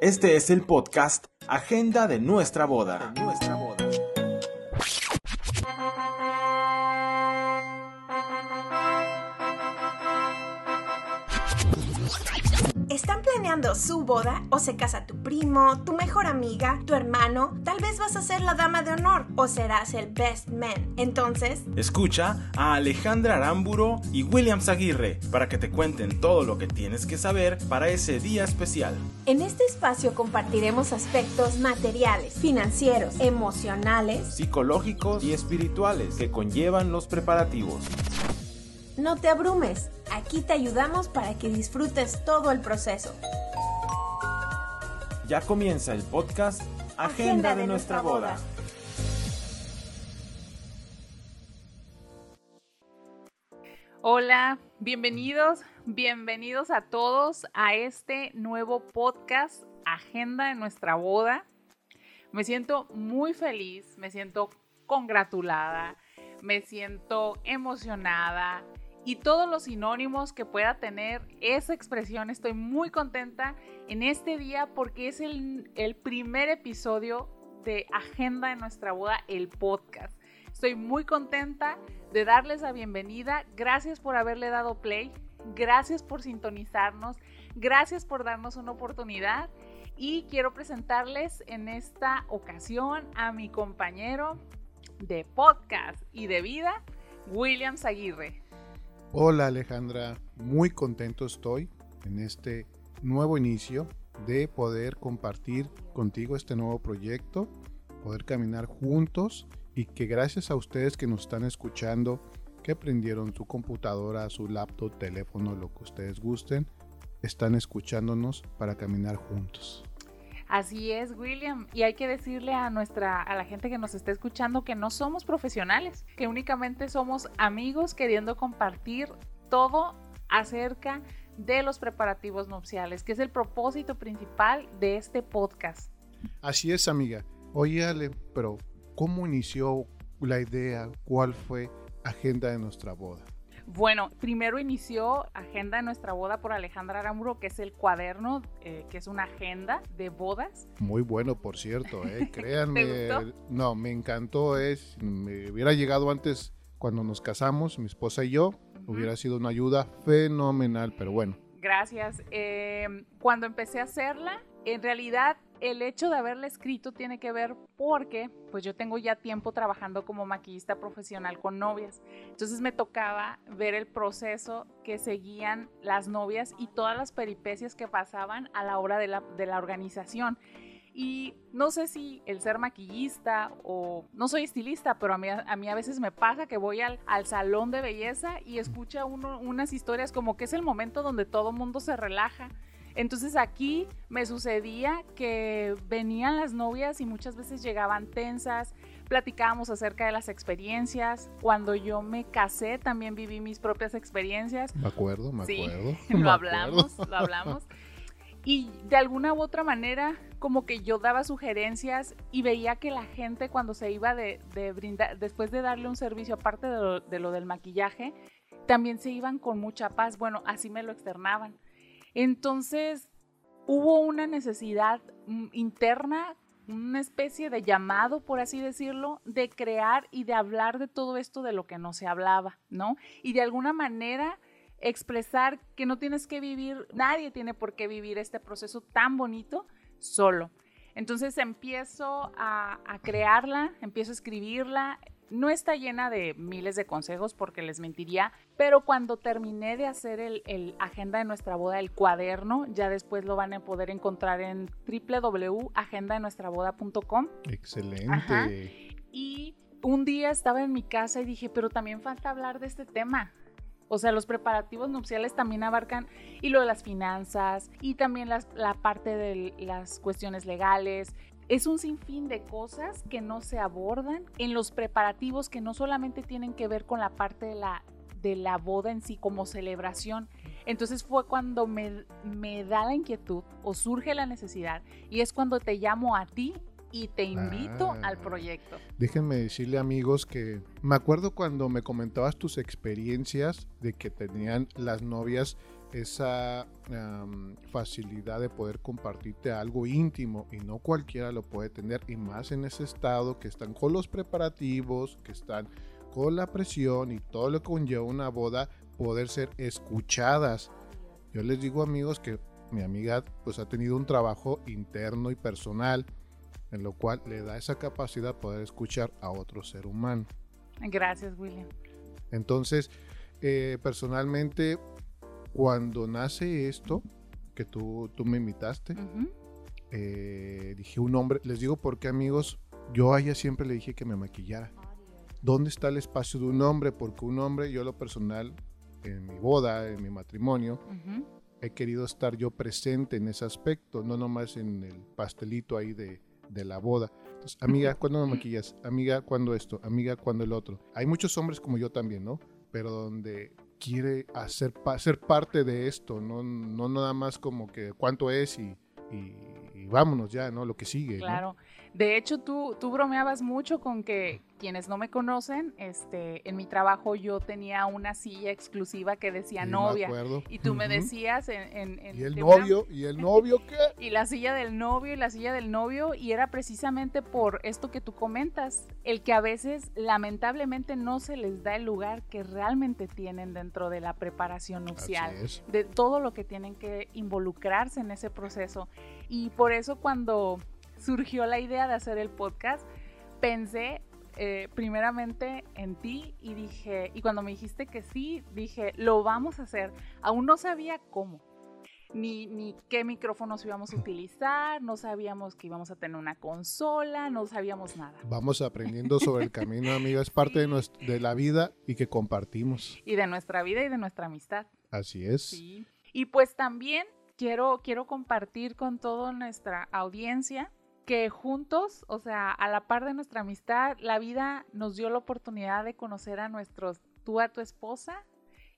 Este es el podcast Agenda de nuestra boda. ¿Están planeando su boda o se casa tu primo, tu mejor amiga, tu hermano? Tal vez vas a ser la dama de honor o serás el best man. Entonces, Escucha a Alejandra Aramburo y William Aguirre para que te cuenten todo lo que tienes que saber para ese día especial. en este espacio compartiremos aspectos materiales, financieros, emocionales. Psicológicos y espirituales que conllevan los preparativos. No te abrumes, aquí te ayudamos para que disfrutes todo el proceso. Ya comienza el podcast Agenda, de, nuestra boda. Hola, bienvenidos, bienvenidos a todos a este nuevo podcast Agenda de nuestra boda. Me siento muy feliz, me siento congratulada, me siento emocionada y todos los sinónimos que pueda tener esa expresión. Estoy muy contenta en este día porque es el, primer episodio de Agenda de nuestra boda, el podcast. Estoy muy contenta de darles la bienvenida. Gracias por haberle dado play. Gracias por sintonizarnos. Gracias por darnos una oportunidad. Y quiero presentarles en esta ocasión a mi compañero de podcast y de vida, William Aguirre. Hola Alejandra, muy contento estoy en este nuevo inicio de poder compartir contigo este nuevo proyecto, poder caminar juntos y que gracias a ustedes que nos están escuchando, que prendieron su computadora, su laptop, teléfono, lo que ustedes gusten, están escuchándonos para caminar juntos. Así es, William. Y hay que decirle a nuestra, a la gente que nos está escuchando que no somos profesionales, que únicamente somos amigos queriendo compartir todo acerca de los preparativos nupciales, que es el propósito principal de este podcast. Así es, amiga. Oye, Ale, pero ¿cómo inició la idea? ¿Cuál fue agenda de nuestra boda? Bueno, primero inició Agenda de nuestra boda por Alejandra Aramuro, que es el cuaderno, eh, que es una agenda de bodas. Muy bueno, por cierto, ¿eh? créanme. ¿Te gustó? No, me encantó. Es, me hubiera llegado antes cuando nos casamos, mi esposa y yo, hubiera sido una ayuda fenomenal, pero bueno. Gracias. Eh, cuando empecé a hacerla, en realidad el hecho de haberla escrito tiene que ver porque pues yo tengo ya tiempo trabajando como maquillista profesional con novias. Entonces me tocaba ver el proceso que seguían las novias y todas las peripecias que pasaban a la hora de la, de la organización. Y no sé si el ser maquillista o no soy estilista, pero a mí a, mí a veces me pasa que voy al, al salón de belleza y escucha uno unas historias como que es el momento donde todo mundo se relaja. Entonces aquí me sucedía que venían las novias y muchas veces llegaban tensas, platicábamos acerca de las experiencias. Cuando yo me casé también viví mis propias experiencias. Me acuerdo, me Sí, acuerdo. lo hablamos, acuerdo. lo hablamos. Y de alguna u otra manera, como que yo daba sugerencias y veía que la gente cuando se iba de, de brindar, después de darle un servicio, aparte de lo, de lo del maquillaje, también se iban con mucha paz. Bueno, así me lo externaban. Entonces, hubo una necesidad mm, interna, una especie de llamado, por así decirlo, de crear y de hablar de todo esto de lo que no se hablaba, ¿no? Y de alguna manera expresar que no tienes que vivir, nadie tiene por qué vivir este proceso tan bonito solo. Entonces empiezo a, a crearla, empiezo a escribirla. No está llena de miles de consejos porque les mentiría, pero cuando terminé de hacer el, el agenda de nuestra boda, el cuaderno, ya después lo van a poder encontrar en www.agendadenuestraboda.com Excelente. Ajá. y un día estaba en mi casa y dije, pero también falta hablar de este tema. O sea, los preparativos nupciales también abarcan y lo de las finanzas y también las- la parte de las cuestiones legales. Es un sinfín de cosas que no se abordan en los preparativos que no solamente tienen que ver con la parte de la, de la boda en sí como celebración. Entonces fue cuando me, me da la inquietud o surge la necesidad y es cuando te llamo a ti y te invito Ah. al proyecto. Déjenme decirle amigos que me acuerdo cuando me comentabas tus experiencias de que tenían las novias esa am, facilidad de poder compartirte algo íntimo y no cualquiera lo puede tener y más en ese estado que están con los preparativos, que están con la presión y todo lo que conlleva una boda, poder ser escuchadas. Yo les digo amigos que mi amiga pues ha tenido un trabajo interno y personal en lo cual le da esa capacidad de poder escuchar a otro ser humano. Gracias, William. Entonces, eh, personalmente, cuando nace esto, que tú, tú me invitaste, eh, dije un hombre, les digo porque amigos, yo a ella siempre le dije que me maquillara. ¿Dónde está el espacio de un hombre? Porque un hombre, yo lo personal, en mi boda, en mi matrimonio, he querido estar yo presente en ese aspecto, no nomás en el pastelito ahí de, de la boda. Entonces, amiga, ¿cuándo me maquillas? Amiga, ¿cuándo esto? Amiga, ¿cuándo el otro? Hay muchos hombres como yo también, ¿no? Pero donde quiere hacer pa- ser parte de esto, no, no nada más como que cuánto es y, y- vámonos ya, ¿no? Lo que sigue. ¿no? De hecho, tú, tú bromeabas mucho con que quienes no me conocen, este, en mi trabajo yo tenía una silla exclusiva que decía Sí, novia. Y tú me decías en... en- en- ¿Y el una- novio? ¿Y el novio qué? y la silla del novio y la silla del novio y era precisamente por esto que tú comentas, el que a veces lamentablemente no se les da el lugar que realmente tienen dentro de la preparación nupcial de todo lo que tienen que involucrarse en ese proceso. Y por eso cuando surgió la idea de hacer el podcast, pensé eh, primeramente en ti y dije, y cuando me dijiste que sí, dije, lo vamos a hacer. Aún no sabía cómo. Ni, ni qué micrófonos íbamos a utilizar, no sabíamos que íbamos a tener una consola, no sabíamos nada. Vamos aprendiendo sobre el camino, amiga. Es parte de, nuestra- de la vida y que compartimos. Y de nuestra vida y de nuestra amistad. Así es. Sí. Y pues también quiero, quiero compartir con toda nuestra audiencia que juntos, o sea, a la par de nuestra amistad, la vida nos dio la oportunidad de conocer a nuestros, tú a tu esposa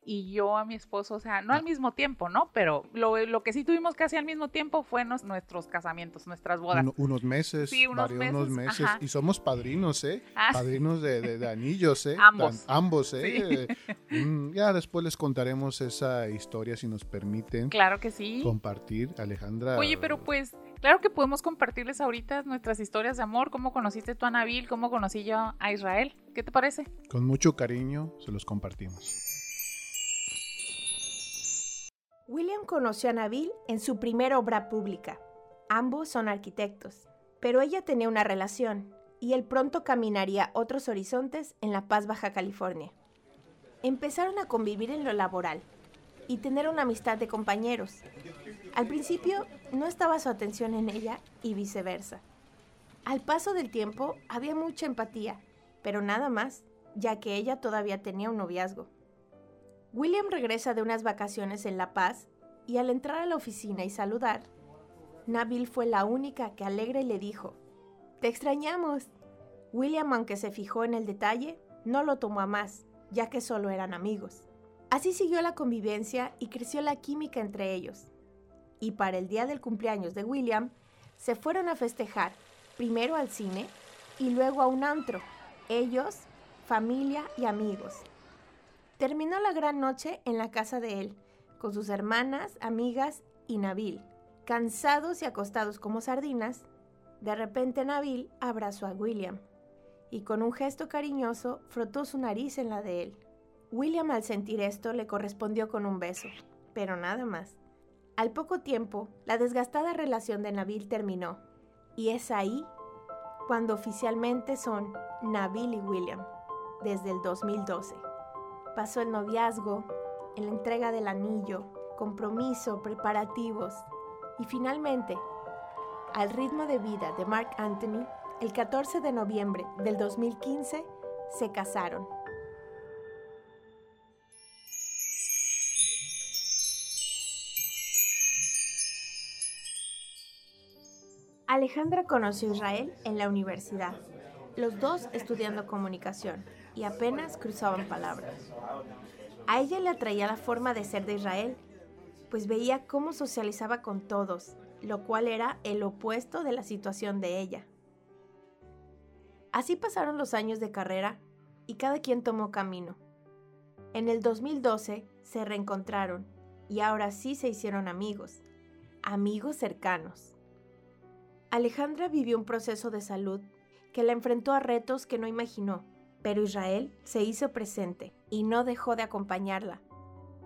y yo a mi esposo, o sea, no al mismo tiempo, ¿no? Pero lo, lo que sí tuvimos casi al mismo tiempo fue nos- nuestros casamientos, nuestras bodas. Uno- unos meses, Sí, unos varios- unos meses. Y somos padrinos, ¿eh? Ah, Padrinos de, de- de anillos, ¿eh? Ambos. Tan- ambos, ¿eh? Mm, ya después les contaremos esa historia si nos permiten claro que sí. compartir, Alejandra. Oye, pero pues, claro que podemos compartirles ahorita nuestras historias de amor, cómo conociste tú a Nabil, cómo conocí yo a Israel. ¿Qué te parece? Con mucho cariño se los compartimos. William conoció a Nabil en su primera obra pública. Ambos son arquitectos, pero ella tenía una relación y él pronto caminaría otros horizontes en La Paz, Baja California. Empezaron a convivir en lo laboral y tener una amistad de compañeros. Al principio no estaba su atención en ella y viceversa. Al paso del tiempo había mucha empatía, pero nada más, ya que ella todavía tenía un noviazgo. William regresa de unas vacaciones en La Paz y al entrar a la oficina y saludar, Nabil fue la única que alegre le dijo, Te extrañamos. William, aunque se fijó en el detalle, no lo tomó a más, ya que solo eran amigos. Así siguió la convivencia y creció la química entre ellos. Y para el día del cumpleaños de William, se fueron a festejar, primero al cine y luego a un antro, ellos, familia y amigos. Terminó la gran noche en la casa de él, con sus hermanas, amigas y Nabil. Cansados y acostados como sardinas, de repente Nabil abrazó a William y con un gesto cariñoso frotó su nariz en la de él. William al sentir esto le correspondió con un beso, pero nada más. Al poco tiempo, la desgastada relación de Nabil terminó y es ahí cuando oficialmente son Nabil y William, desde el 2012. Pasó el noviazgo, en la entrega del anillo, compromiso, preparativos y finalmente, al ritmo de vida de Mark Anthony, el 14 de noviembre del 2015 se casaron. Alejandra conoció a Israel en la universidad, los dos estudiando comunicación y apenas cruzaban palabras. A ella le atraía la forma de ser de Israel, pues veía cómo socializaba con todos, lo cual era el opuesto de la situación de ella. Así pasaron los años de carrera y cada quien tomó camino. En el 2012 se reencontraron y ahora sí se hicieron amigos, amigos cercanos. Alejandra vivió un proceso de salud que la enfrentó a retos que no imaginó, pero Israel se hizo presente y no dejó de acompañarla.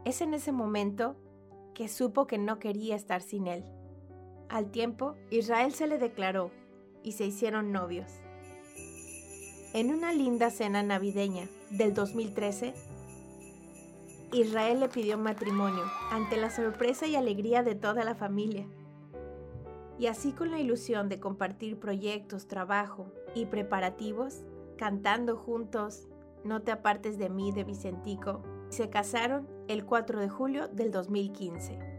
Es en ese momento que supo que no quería estar sin él. Al tiempo, Israel se le declaró y se hicieron novios. En una linda cena navideña del 2013, Israel le pidió matrimonio ante la sorpresa y alegría de toda la familia. Y así con la ilusión de compartir proyectos, trabajo y preparativos, cantando juntos No te apartes de mí de Vicentico, se casaron el 4 de julio del 2015.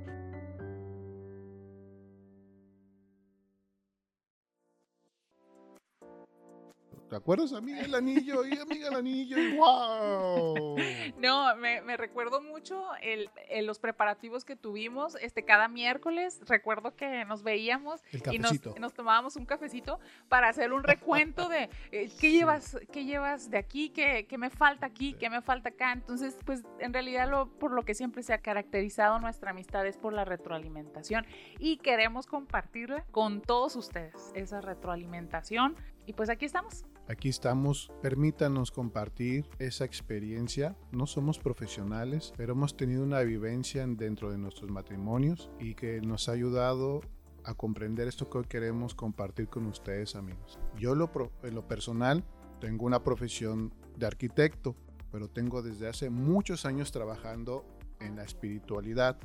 ¿Te acuerdas, amiga el anillo? Y amiga el anillo, y wow. No, me, me recuerdo mucho el, los preparativos que tuvimos este, cada miércoles. Recuerdo que nos veíamos y nos, nos, tomábamos un cafecito para hacer un recuento de eh, qué llevas, qué llevas de aquí, qué, qué me falta aquí, qué me falta acá. Entonces, pues en realidad lo, por lo que siempre se ha caracterizado nuestra amistad es por la retroalimentación y queremos compartirla con todos ustedes, esa retroalimentación. Y pues aquí estamos. Aquí estamos, permítanos compartir esa experiencia. No somos profesionales, pero hemos tenido una vivencia dentro de nuestros matrimonios y que nos ha ayudado a comprender esto que hoy queremos compartir con ustedes amigos. Yo en lo personal tengo una profesión de arquitecto, pero tengo desde hace muchos años trabajando en la espiritualidad.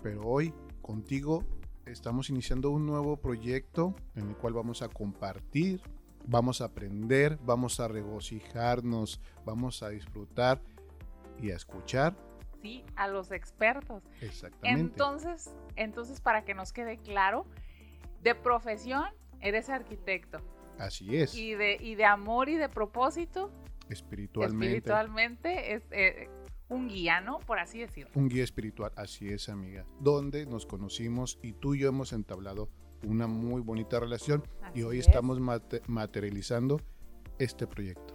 Pero hoy contigo estamos iniciando un nuevo proyecto en el cual vamos a compartir Vamos a aprender, vamos a regocijarnos, vamos a disfrutar y a escuchar. Sí, a los expertos. Exactamente. Entonces, entonces para que nos quede claro, de profesión eres arquitecto. Así es. Y de, y de amor y de propósito. Espiritualmente. Espiritualmente es eh, un guía, ¿no? Por así decirlo. Un guía espiritual, así es, amiga. Donde nos conocimos y tú y yo hemos entablado una muy bonita relación y hoy estamos materializando este proyecto.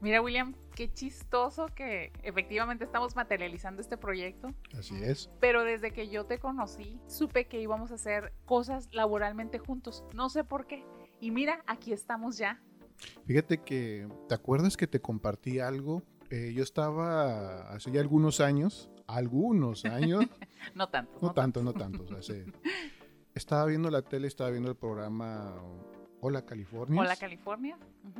Mira, William, qué chistoso que efectivamente estamos materializando este proyecto. Así es. Pero desde que yo te conocí, supe que íbamos a hacer cosas laboralmente juntos. No sé por qué. Y mira, aquí estamos ya. Fíjate que, ¿te acuerdas que te compartí algo? Eh, yo estaba hace ya algunos años, algunos años. no tanto. No, tanto, no tanto. Hace, estaba viendo la tele, estaba viendo el programa Hola California. Hola California.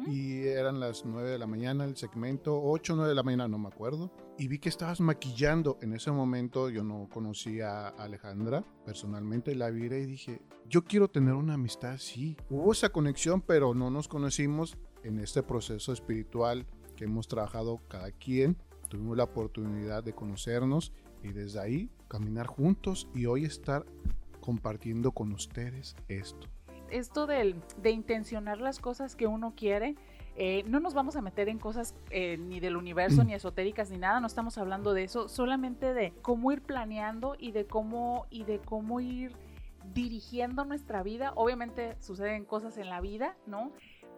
Y eran las 9 de la mañana el segmento, 8 o 9 de la mañana, no me acuerdo. Y vi que estabas maquillando. En ese momento yo no conocía a Alejandra personalmente, la vi y dije, yo quiero tener una amistad así. Hubo esa conexión, pero no nos conocimos en este proceso espiritual que hemos trabajado cada quien. Tuvimos la oportunidad de conocernos y desde ahí caminar juntos y hoy estar compartiendo con ustedes esto. Esto de, de intencionar las cosas que uno quiere, eh, no nos vamos a meter en cosas eh, ni del universo, ni esotéricas, ni nada, no estamos hablando de eso, solamente de cómo ir planeando y de cómo, y de cómo ir dirigiendo nuestra vida. Obviamente suceden cosas en la vida, ¿no?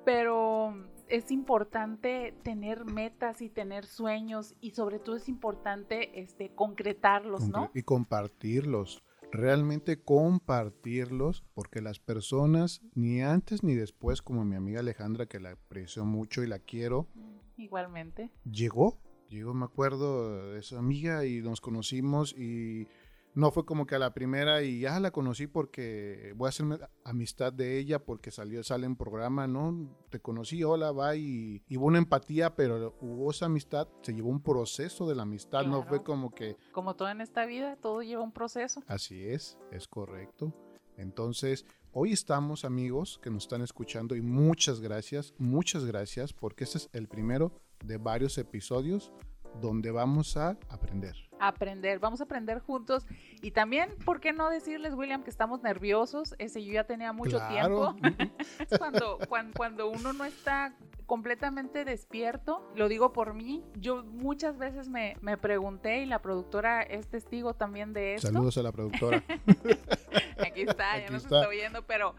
Pero es importante tener metas y tener sueños y sobre todo es importante este, concretarlos, ¿no? Y compartirlos realmente compartirlos, porque las personas, ni antes ni después, como mi amiga Alejandra, que la aprecio mucho y la quiero. Igualmente. Llegó, llegó, me acuerdo, de esa amiga y nos conocimos y no fue como que a la primera y ya la conocí porque voy a hacerme amistad de ella porque salió, sale en programa, ¿no? Te conocí, hola, va y, hubo una empatía, pero hubo esa amistad, se llevó un proceso de la amistad, no fue como que... Como todo en esta vida, todo lleva un proceso. Así es, es correcto. Entonces, hoy estamos amigos que nos están escuchando y muchas gracias, muchas gracias porque este es el primero de varios episodios donde vamos a aprender. Aprender, vamos a aprender juntos. Y también, ¿por qué no decirles, William, que estamos nerviosos? Ese yo ya tenía mucho tiempo. cuando, cuando, uno no está completamente despierto, lo digo por mí, yo muchas veces me, me pregunté y la productora es testigo también de esto. Saludos a la productora. Aquí está, ya nos está viendo, pero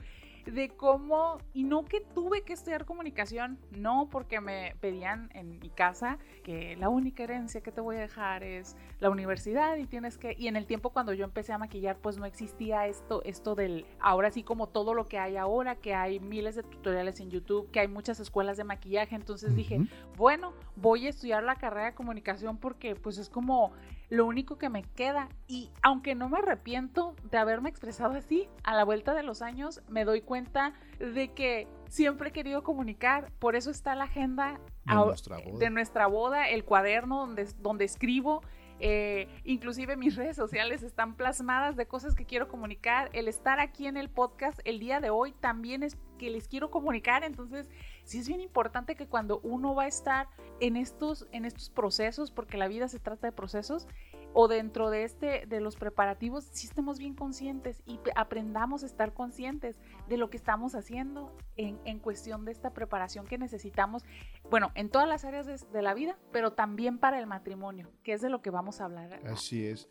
de cómo, y no que tuve que estudiar comunicación, no porque me pedían en mi casa que la única herencia que te voy a dejar es la universidad y tienes que, y en el tiempo cuando yo empecé a maquillar, pues no existía esto, esto del, ahora sí como todo lo que hay ahora, que hay miles de tutoriales en YouTube, que hay muchas escuelas de maquillaje, entonces dije, bueno, voy a estudiar la carrera de comunicación porque pues es como lo único que me queda. Y aunque no me arrepiento de haberme expresado así, a la vuelta de los años me doy cuenta de que siempre he querido comunicar. Por eso está la agenda de, nuestra, boda. el cuaderno donde, donde escribo. Eh, inclusive mis redes sociales están plasmadas de cosas que quiero comunicar. El estar aquí en el podcast el día de hoy también es que les quiero comunicar. Entonces, sí es bien importante que cuando uno va a estar en estos, en estos procesos, porque la vida se trata de procesos, o dentro de este de los preparativos sí estemos bien conscientes y aprendamos a estar conscientes de lo que estamos haciendo en, en cuestión de esta preparación que necesitamos, bueno, en todas las áreas de, la vida, pero también para el matrimonio, que es de lo que vamos a hablar. Así es,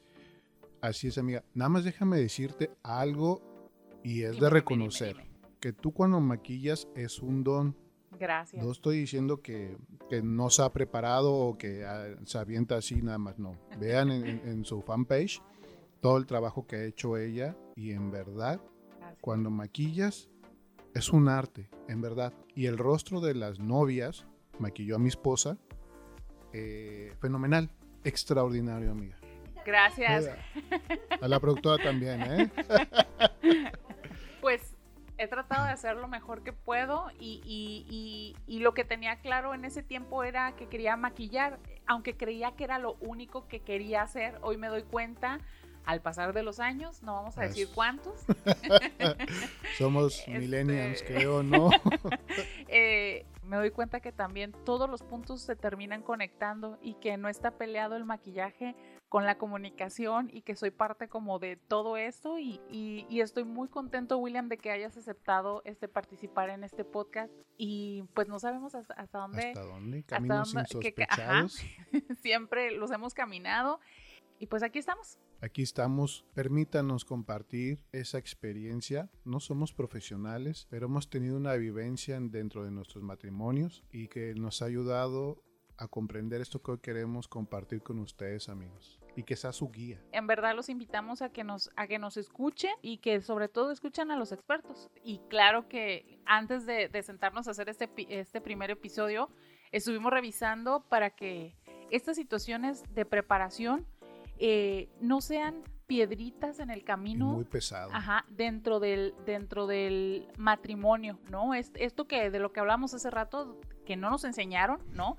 así es amiga. Nada más déjame decirte algo y es de reconocer que tú cuando maquillas es un don Gracias. No estoy diciendo que, no se ha preparado o que ah, se avienta así nada más, no. Vean en, su fanpage todo el trabajo que ha hecho ella y en verdad, cuando maquillas, es un arte, en verdad. Y el rostro de las novias, maquilló a mi esposa, eh, fenomenal, extraordinario, amiga. Gracias. A la productora también, ¿eh? He tratado de hacer lo mejor que puedo y, lo que tenía claro en ese tiempo era que quería maquillar, aunque creía que era lo único que quería hacer, hoy me doy cuenta al pasar de los años, no vamos a decir cuántos. Somos este, millennials, creo, ¿no? Eh, me doy cuenta que también todos los puntos se terminan conectando y que no está peleado el maquillaje con la comunicación y que soy parte como de todo esto y, y, estoy muy contento William de que hayas aceptado este participar en este podcast y pues no sabemos hasta, dónde hasta dónde caminos siempre los hemos caminado y pues aquí estamos. Aquí estamos, permítanos compartir esa experiencia. No somos profesionales, pero hemos tenido una vivencia dentro de nuestros matrimonios y que nos ha ayudado a comprender esto que hoy queremos compartir con ustedes, amigos, y que sea su guía. En verdad los invitamos a que nos a que nos escuchen y que sobre todo escuchen a los expertos. Y claro que antes de, sentarnos a hacer este, este primer episodio, estuvimos revisando para que estas situaciones de preparación eh, no sean piedritas en el camino. muy pesado. Ajá, dentro del, dentro del matrimonio, ¿no? Es, esto que de lo que hablamos hace rato, que no nos enseñaron, ¿no?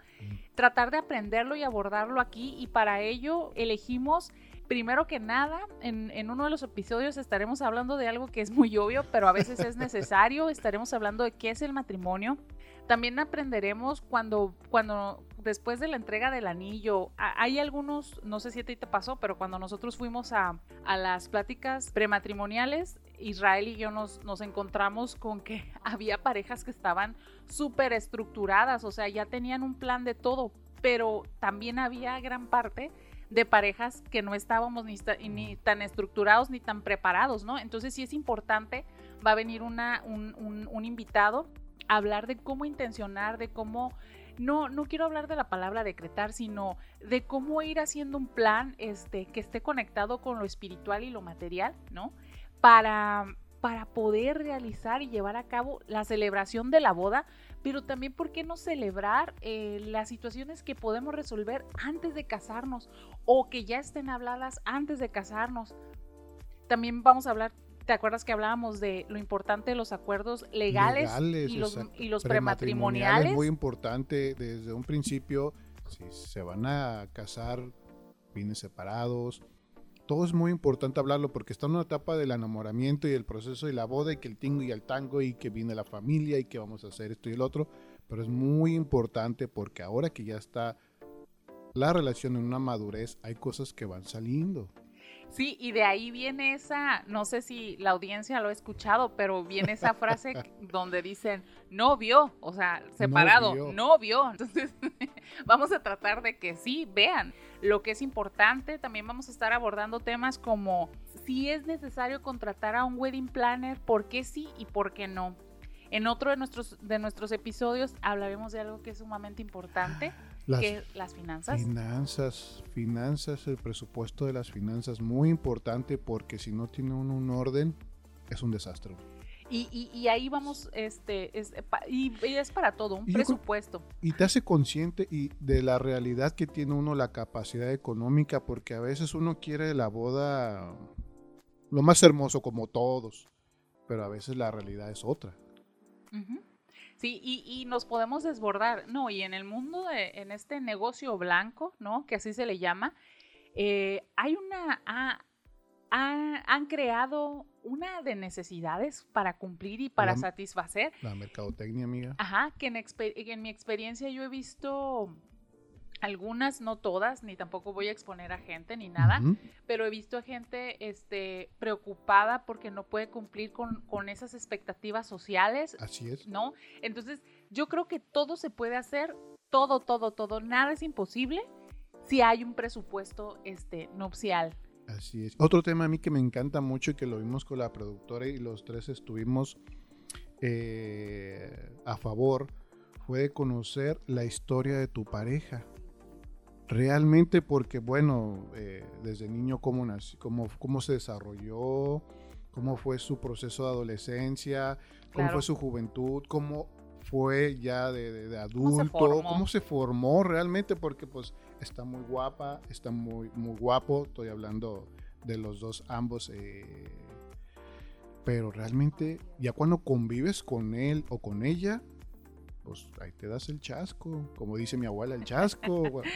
Tratar de aprenderlo y abordarlo aquí y para ello elegimos primero que nada, en, en, uno de los episodios estaremos hablando de algo que es muy obvio, pero a veces es necesario. estaremos hablando de qué es el matrimonio. También aprenderemos cuando, cuando después de la entrega del anillo, hay algunos, no sé si a ti te pasó, pero cuando nosotros fuimos a, las pláticas prematrimoniales, Israel y yo nos, nos encontramos con que había parejas que estaban súper estructuradas, o sea, ya tenían un plan de todo, pero también había gran parte de parejas que no estábamos ni, ni, tan estructurados ni tan preparados, ¿no? Entonces sí es importante, va a venir un, un invitado a hablar de cómo intencionar, de cómo no, no quiero hablar de la palabra decretar, sino de cómo ir haciendo un plan este, que esté conectado con lo espiritual y lo material, ¿no? Para, para poder realizar y llevar a cabo la celebración de la boda, pero también, ¿por qué no celebrar eh, las situaciones que podemos resolver antes de casarnos o que ya estén habladas antes de casarnos? También vamos a hablar ¿Te acuerdas que hablábamos de lo importante de los acuerdos legales, y, los, y los prematrimoniales? Es muy importante desde un principio, si se van a casar fines separados, todo es muy importante hablarlo porque está en una etapa del enamoramiento y el proceso de la boda y que el tingo y el tango y que viene la familia y que vamos a hacer esto y el otro, pero es muy importante porque ahora que ya está la relación en una madurez, hay cosas que van saliendo Sí, y de ahí viene esa, no sé si la audiencia lo ha escuchado, pero viene esa frase donde dicen novio, o sea, separado, novio. Entonces, vamos a tratar de que sí vean lo que es importante. También vamos a estar abordando temas como si es necesario contratar a un wedding planner, por qué sí y por qué no. En otro de nuestros, de nuestros episodios hablaremos de algo que es sumamente importante, Las que las finanzas. finanzas, finanzas, el presupuesto de las finanzas, muy importante porque si no tiene uno un orden, es un desastre. Y, y- y ahí vamos, este, es, y, y es para todo, un creo- presupuesto. Y te hace consciente y de la realidad que tiene uno la capacidad económica, porque a veces uno quiere la boda lo más hermoso como todos, pero a veces la realidad es otra. Sí, y, y nos podemos desbordar, ¿no? Y en el mundo, de, en este negocio blanco, ¿no? Que así se le llama, eh, hay una, ha- ha- han creado una de necesidades para cumplir y para La- satisfacer. La mercadotecnia, amiga. Ajá, que en, en mi experiencia yo he visto algunas, no todas, ni tampoco voy a exponer a gente ni nada, pero he visto a gente este, preocupada porque no puede cumplir con, con esas expectativas sociales, Así es. ¿no? Entonces, yo creo que todo se puede hacer, todo, todo, todo, nada es imposible si hay un presupuesto este, nupcial. Así es. Otro tema a mí que me encanta mucho y que lo vimos con la productora y los tres estuvimos eh, a favor fue de conocer la historia de tu pareja. Realmente porque, bueno, eh, desde niño cómo, nació, cómo, cómo se desarrolló, cómo fue su proceso de adolescencia, cómo Claro. fue su juventud, cómo fue ya de, de- de ¿Cómo se adulto, cómo se formó realmente, porque pues está muy guapa, está muy, muy guapo, estoy hablando de los dos ambos, eh, pero realmente ya cuando convives con él o con ella, pues ahí te das el chasco, como dice mi abuela, el chasco.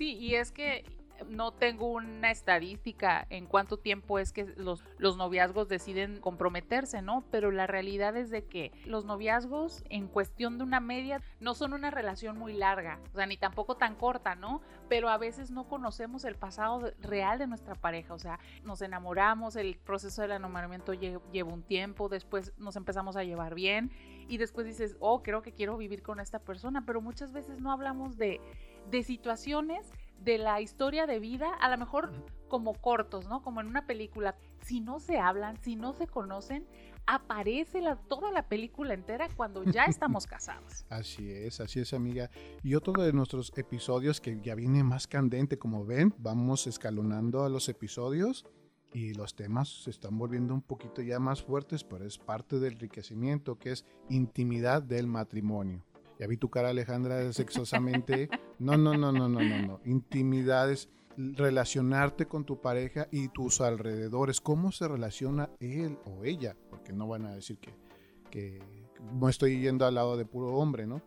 Sí, y es que no tengo una estadística en cuánto tiempo es que los, noviazgos deciden comprometerse, ¿no? Pero la realidad es de que los noviazgos en cuestión de una media no son una relación muy larga, o sea, ni tampoco tan corta, ¿no? Pero a veces no conocemos el pasado real de nuestra pareja, o sea, nos enamoramos, el proceso del enamoramiento lle- lleva un tiempo, después nos empezamos a llevar bien y después dices, oh, creo que quiero vivir con esta persona, pero muchas veces no hablamos de, de situaciones de la historia de vida, a lo mejor como cortos, ¿no? Como en una película. Si no se hablan, si no se conocen, aparece la, toda la película entera cuando ya estamos casados. Así es, así es amiga. Y otro de nuestros episodios que ya viene más candente, como ven, vamos escalonando a los episodios y los temas se están volviendo un poquito ya más fuertes, pero es parte del enriquecimiento que es intimidad del matrimonio. Ya vi tu cara Alejandra sexosamente. No, no, no, no, no, no, no. Intimidad es relacionarte con tu pareja y tus alrededores. ¿Cómo se relaciona él o ella? Porque no van a decir que, que no estoy yendo al lado de puro hombre, ¿no?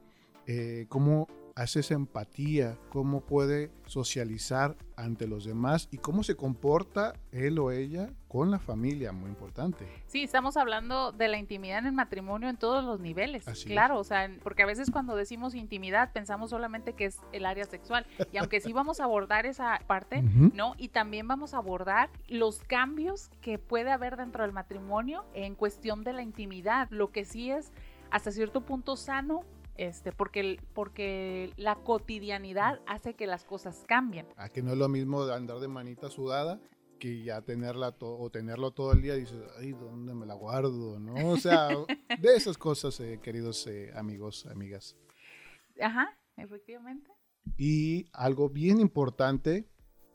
Eh, ¿Cómo hace esa empatía? ¿Cómo puede socializar ante los demás? ¿Y cómo se comporta él o ella con la familia? Muy importante. Sí, estamos hablando de la intimidad en el matrimonio en todos los niveles. Así claro, o sea, porque a veces cuando decimos intimidad pensamos solamente que es el área sexual. Y aunque sí vamos a abordar esa parte. ¿no? Y también vamos a abordar los cambios que puede haber dentro del matrimonio en cuestión de la intimidad, lo que sí es hasta cierto punto sano, este, porque, porque la cotidianidad hace que las cosas cambien. A que no es lo mismo andar de manita sudada que ya tenerla to- o tenerlo todo el día y dices, ay, ¿dónde me la guardo? ¿No? O sea, de esas cosas, eh, queridos eh, amigos, amigas. Ajá, efectivamente. Y algo bien importante,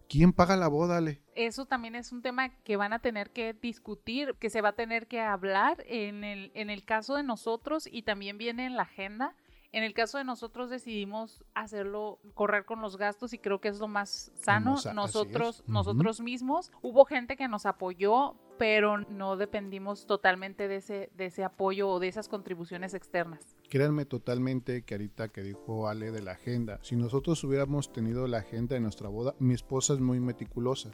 ¿quién paga la boda, Ale? Eso también es un tema que van a tener que discutir, que se va a tener que hablar en el, en el caso de nosotros y también viene en la agenda. En el caso de nosotros decidimos hacerlo, correr con los gastos y creo que es lo más sano. Nosotros, nosotros mismos. Hubo gente que nos apoyó, pero no dependimos totalmente de ese, de ese apoyo o de esas contribuciones externas. Créanme totalmente que ahorita que dijo Ale de la agenda, si nosotros hubiéramos tenido la agenda de nuestra boda, mi esposa es muy meticulosa.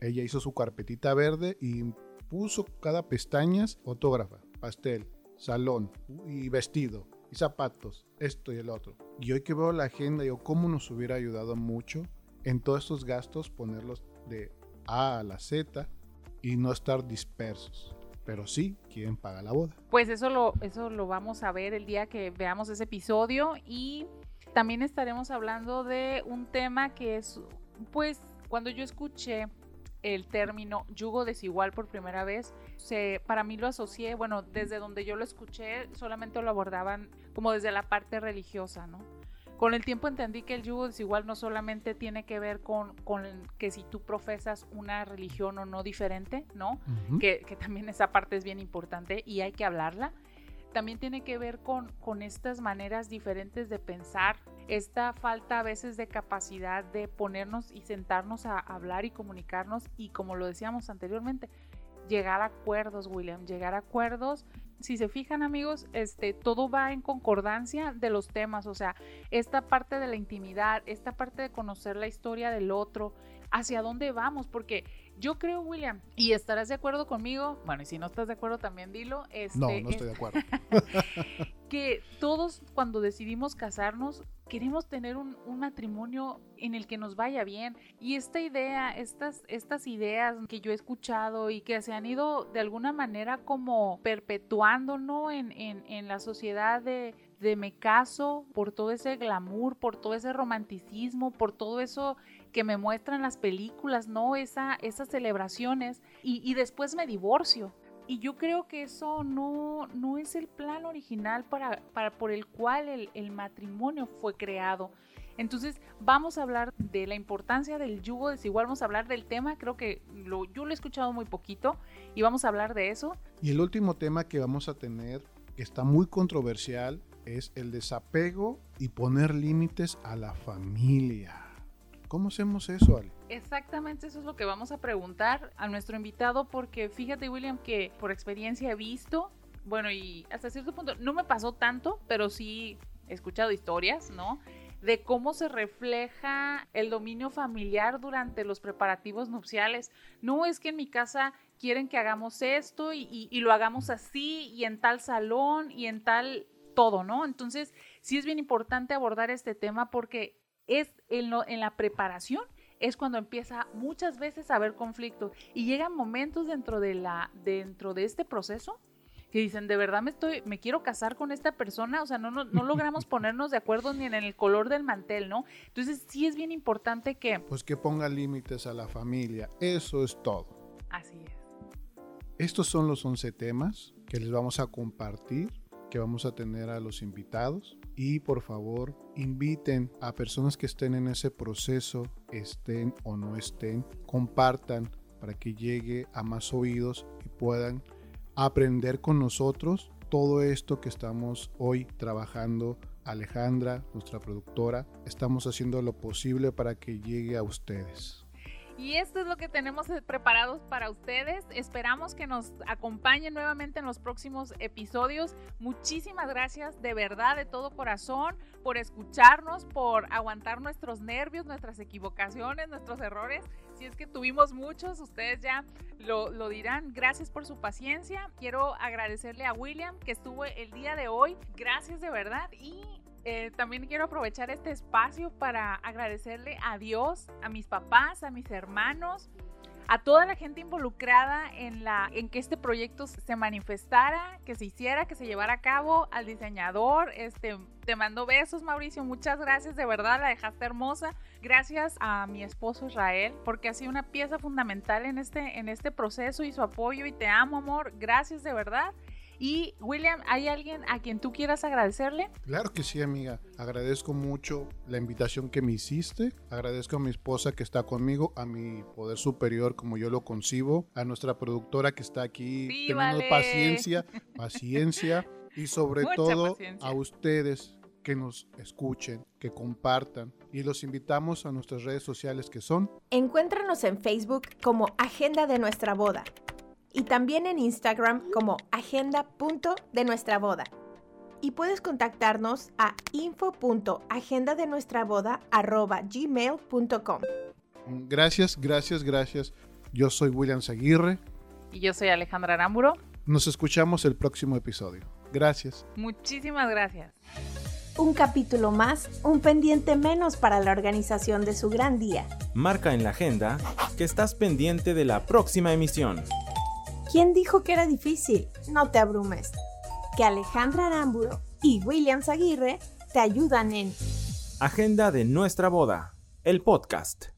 Ella hizo su carpetita verde y puso cada pestañas fotógrafa, pastel, salón y vestido zapatos, esto y el otro. Y hoy que veo la agenda, yo cómo nos hubiera ayudado mucho en todos estos gastos ponerlos de A a la Z y no estar dispersos. Pero sí, quién paga la boda. Pues eso lo, eso lo vamos a ver el día que veamos ese episodio y también estaremos hablando de un tema que es, pues, cuando yo escuché el término yugo desigual por primera vez, se, para mí lo asocié, bueno, desde donde yo lo escuché, solamente lo abordaban como desde la parte religiosa, ¿no? Con el tiempo entendí que el yugo desigual no solamente tiene que ver con, con que si tú profesas una religión o no diferente, ¿no? que, que, también esa parte es bien importante y hay que hablarla. También tiene que ver con, con estas maneras diferentes de pensar, esta falta a veces de capacidad de ponernos y sentarnos a hablar y comunicarnos y como lo decíamos anteriormente, llegar a acuerdos, William, llegar a acuerdos. Si se fijan amigos, este, todo va en concordancia de los temas, o sea, esta parte de la intimidad, esta parte de conocer la historia del otro, hacia dónde vamos, porque yo creo, William, y estarás de acuerdo conmigo, bueno, y si no estás de acuerdo también dilo. Este, no, no estoy de acuerdo. que todos cuando decidimos casarnos queremos tener un, matrimonio en el que nos vaya bien. Y esta idea, estas, estas ideas que yo he escuchado y que se han ido de alguna manera como perpetuando, ¿no? En, en, la sociedad de, de me caso por todo ese glamour, por todo ese romanticismo, por todo eso que me muestran las películas, ¿no? Esa, esas celebraciones y, y después me divorcio. Y yo creo que eso no, no es el plan original para, para por el cual el, el, matrimonio fue creado. Entonces vamos a hablar de la importancia del yugo desigual, vamos a hablar del tema, creo que lo, yo lo he escuchado muy poquito y vamos a hablar de eso. Y el último tema que vamos a tener, que está muy controversial, es el desapego y poner límites a la familia. ¿Cómo hacemos eso, Ale? Exactamente, eso es lo que vamos a preguntar a nuestro invitado, porque fíjate, William, que por experiencia he visto, bueno, y hasta cierto punto no me pasó tanto, pero sí he escuchado historias, ¿no? de cómo se refleja el dominio familiar durante los preparativos nupciales. No es que en mi casa quieren que hagamos esto y, lo hagamos así y en tal salón y en tal todo, ¿no? Entonces, sí es bien importante abordar este tema porque es en la preparación es cuando empieza muchas veces a haber conflicto y llegan momentos dentro de la dentro de este proceso que dicen, de verdad me estoy me quiero casar con esta persona, o sea, no, no, logramos ponernos de acuerdo ni en el color del mantel, ¿no? Entonces, sí es bien importante que pues que ponga límites a la familia, eso es todo. Así es. Estos son los 11 temas que les vamos a compartir, que vamos a tener a los invitados y por favor inviten a personas que estén en ese proceso, estén o no estén, compartan para que llegue a más oídos y puedan aprender con nosotros todo esto que estamos hoy trabajando. Alejandra, nuestra productora, estamos haciendo lo posible para que llegue a ustedes. Y esto es lo que tenemos eh, preparados para ustedes. Esperamos que nos acompañen nuevamente en los próximos episodios. Muchísimas gracias de verdad, de todo corazón, por escucharnos, por aguantar nuestros nervios, nuestras equivocaciones, nuestros errores. Si es que tuvimos muchos, ustedes ya lo, dirán. Gracias por su paciencia. Quiero agradecerle a William que estuvo el día de hoy. Gracias de verdad. Y eh, también quiero aprovechar este espacio para agradecerle a Dios, a mis papás, a mis hermanos, a toda la gente involucrada en, la, en que este proyecto se manifestara, que se hiciera, que se llevara a cabo, al diseñador. Este, te mando besos, Mauricio. Muchas gracias, de verdad, la dejaste hermosa. Gracias a mi esposo Israel, porque ha sido una pieza fundamental en este, en este proceso y su apoyo. Y te amo, amor. Gracias, de verdad. Y William, ¿hay alguien a quien tú quieras agradecerle? Claro que sí, amiga. Agradezco mucho la invitación que me hiciste. Agradezco a mi esposa que está conmigo, a mi poder superior como yo lo concibo, a nuestra productora que está aquí teniendo paciencia, paciencia y sobre todo a ustedes que nos escuchen, que compartan y los invitamos a nuestras redes sociales que son. Encuéntranos en Facebook como Agenda de nuestra boda y también en Instagram como agenda de nuestra boda. Y puedes contactarnos a info.agendadenuestraboda.gmail.com Gracias, gracias, gracias. Yo soy William Zaguirre. Y yo soy Alejandra Aramburo. Nos escuchamos el próximo episodio. Gracias. Muchísimas gracias. Un capítulo más, un pendiente menos para la organización de su gran día. Marca en la agenda que estás pendiente de la próxima emisión. ¿Quién dijo que era difícil? No te abrumes. Que Alejandra Aramburo y William Aguirre te ayudan en Agenda de nuestra boda, el podcast.